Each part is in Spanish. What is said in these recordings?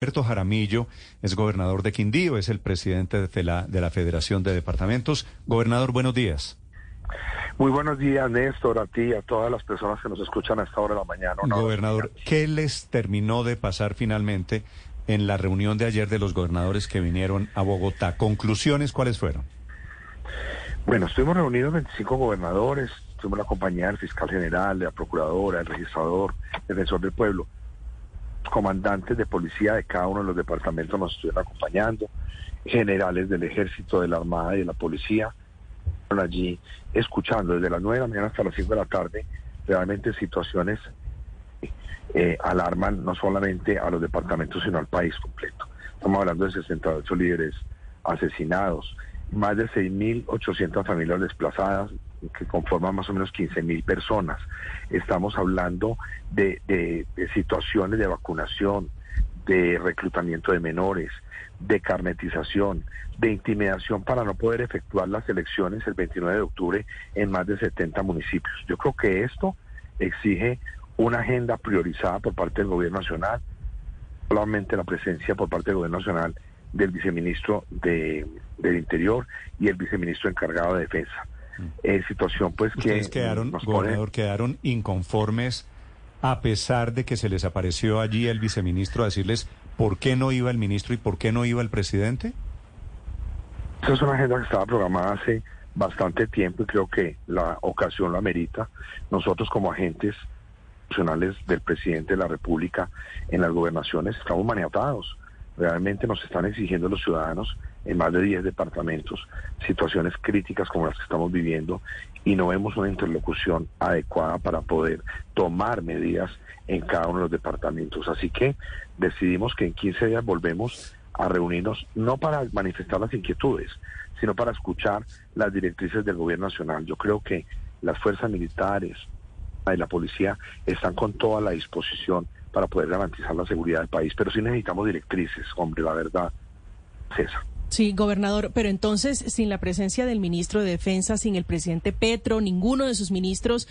Alberto Jaramillo es gobernador de Quindío, es el presidente de la, de la Federación de Departamentos. Gobernador, buenos días. Muy buenos días, Néstor, a ti y a todas las personas que nos escuchan a esta hora de la mañana. Gobernador, ¿qué les terminó de pasar finalmente en la reunión de ayer de los gobernadores que vinieron a Bogotá? ¿Conclusiones cuáles fueron? Bueno, estuvimos reunidos 25 gobernadores, estuvimos la compañía del fiscal general, de la procuradora, el registrador, el defensor del pueblo comandantes de policía de cada uno de los departamentos nos estuvieron acompañando, generales del ejército, de la armada y de la policía, allí escuchando desde las 9 de la mañana hasta las 5 de la tarde, realmente situaciones eh, alarman no solamente a los departamentos, sino al país completo. Estamos hablando de 68 líderes asesinados, más de 6.800 familias desplazadas, que conforman más o menos 15.000 personas. Estamos hablando de, de, situaciones de vacunación, de reclutamiento de menores, de carnetización, de intimidación para no poder efectuar las elecciones el 29 de octubre en más de 70 municipios. Yo creo que esto exige una agenda priorizada por parte del gobierno nacional, solamente la presencia por parte del gobierno nacional del viceministro de, del Interior y el viceministro encargado de Defensa. Eh, situación pues que quedaron, gobernador, quedaron inconformes a pesar de que se les apareció allí el viceministro a decirles por qué no iba el ministro y por qué no iba el presidente. Esa es una agenda que estaba programada hace bastante tiempo y creo que la ocasión la amerita. Nosotros como agentes nacionales del presidente de la República en las gobernaciones estamos maniatados realmente nos están exigiendo los ciudadanos en más de 10 departamentos situaciones críticas como las que estamos viviendo y no vemos una interlocución adecuada para poder tomar medidas en cada uno de los departamentos. Así que decidimos que en 15 días volvemos a reunirnos no para manifestar las inquietudes, sino para escuchar las directrices del gobierno nacional. Yo creo que las fuerzas militares y la policía están con toda la disposición para poder garantizar la seguridad del país. Pero sí necesitamos directrices, hombre, la verdad César. Sí, gobernador, pero entonces, sin la presencia del ministro de Defensa, sin el presidente Petro, ninguno de sus ministros,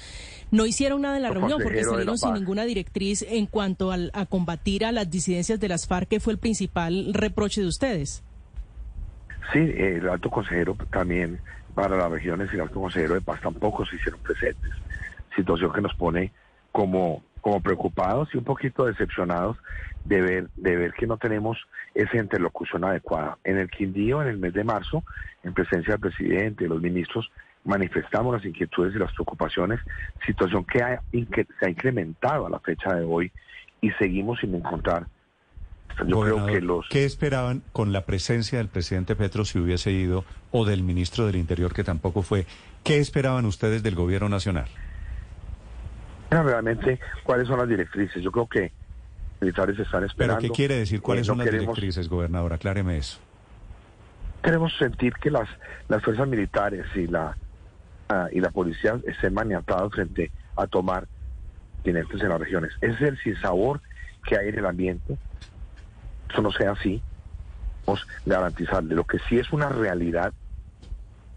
no hicieron nada en la reunión porque salieron sin ninguna directriz en cuanto a combatir a las disidencias de las FARC, que fue el principal reproche de ustedes. Sí, el alto consejero también para las regiones y el alto consejero de paz tampoco se hicieron presentes. Situación que nos pone como como preocupados y un poquito decepcionados de ver, de ver que no tenemos esa interlocución adecuada. En el Quindío, en el mes de marzo, en presencia del presidente y los ministros, manifestamos las inquietudes y las preocupaciones, situación que, se ha incrementado a la fecha de hoy y seguimos sin encontrar. Yo creo que los... ¿Qué esperaban con la presencia del presidente Petro si hubiese ido o del ministro del Interior que tampoco fue? ¿Qué esperaban ustedes del gobierno nacional? Realmente cuáles son las directrices. Yo creo que militares están esperando. ¿Pero qué quiere decir cuáles eh, son las directrices, gobernador? Acláreme eso. Queremos sentir que las, las fuerzas militares y la, ah, y la policía estén maniatados frente a tomar continentes en las regiones. Ese es el sinsabor que hay en el ambiente. Eso no sea así. Vamos a garantizarle. Lo que sí es una realidad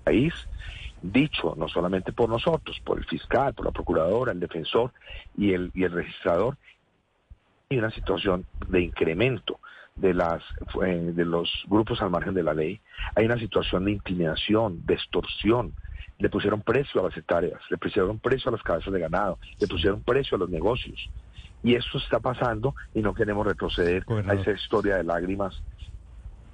país dicho no solamente por nosotros, por el fiscal, por la procuradora, el defensor y el, y el registrador, hay una situación de incremento de, las, eh, de los grupos al margen de la ley, hay una situación de intimidación, de extorsión, le pusieron precio a las hectáreas, le pusieron precio a las cabezas de ganado, le pusieron precio a los negocios. Y eso está pasando y no queremos retroceder a esa historia de lágrimas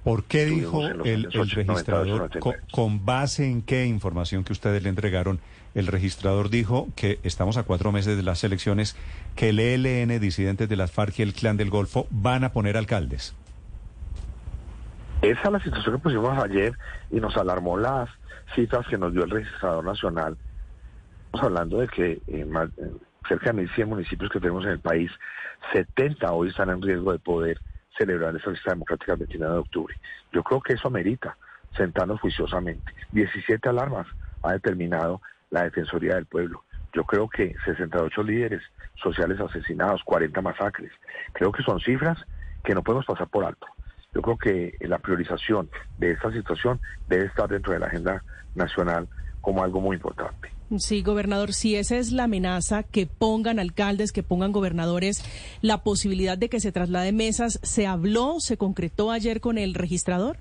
¿Por qué dijo el, registrador, con, base en qué información que ustedes le entregaron, el registrador dijo que estamos a cuatro meses de las elecciones, que el ELN, disidentes de las FARC y el Clan del Golfo van a poner alcaldes? Esa es la situación que pusimos ayer y nos alarmó las cifras que nos dio el registrador nacional. Estamos hablando de que en cerca de 1.100 municipios que tenemos en el país, 70 hoy están en riesgo de poder celebrar esa lista democrática el 29 de octubre. Yo creo que eso amerita sentarnos juiciosamente. 17 alarmas ha determinado la Defensoría del Pueblo. Yo creo que 68 líderes sociales asesinados, 40 masacres. Creo que son cifras que no podemos pasar por alto. Yo creo que la priorización de esta situación debe estar dentro de la agenda nacional como algo muy importante. Sí, gobernador, si esa es la amenaza, que pongan alcaldes, que pongan gobernadores, la posibilidad de que se traslade mesas, ¿se habló, se concretó ayer con el registrador?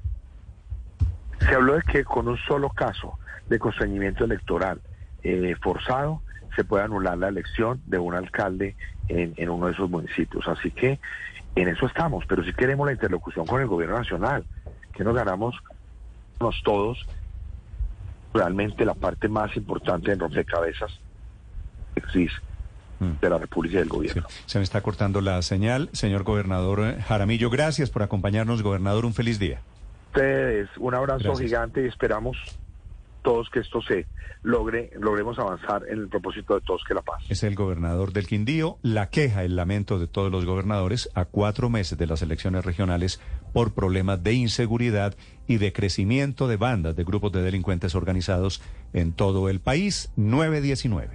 Se habló de que con un solo caso de constreñimiento electoral eh, forzado se puede anular la elección de un alcalde en, uno de esos municipios. Así que en eso estamos, pero si queremos la interlocución con el gobierno nacional, que nos ganamos todos realmente la parte más importante en rompecabezas mm. de la República y del Gobierno. Se me está cortando la señal. Señor gobernador Jaramillo, gracias por acompañarnos. Gobernador, un feliz día. Ustedes, un abrazo gigante y esperamos todos que esto se logre, logremos avanzar en el propósito de todos que la paz. Es el gobernador del Quindío, la queja, el lamento de todos los gobernadores a cuatro meses de las elecciones regionales por problemas de inseguridad y de crecimiento de bandas de grupos de delincuentes organizados en todo el país. 919.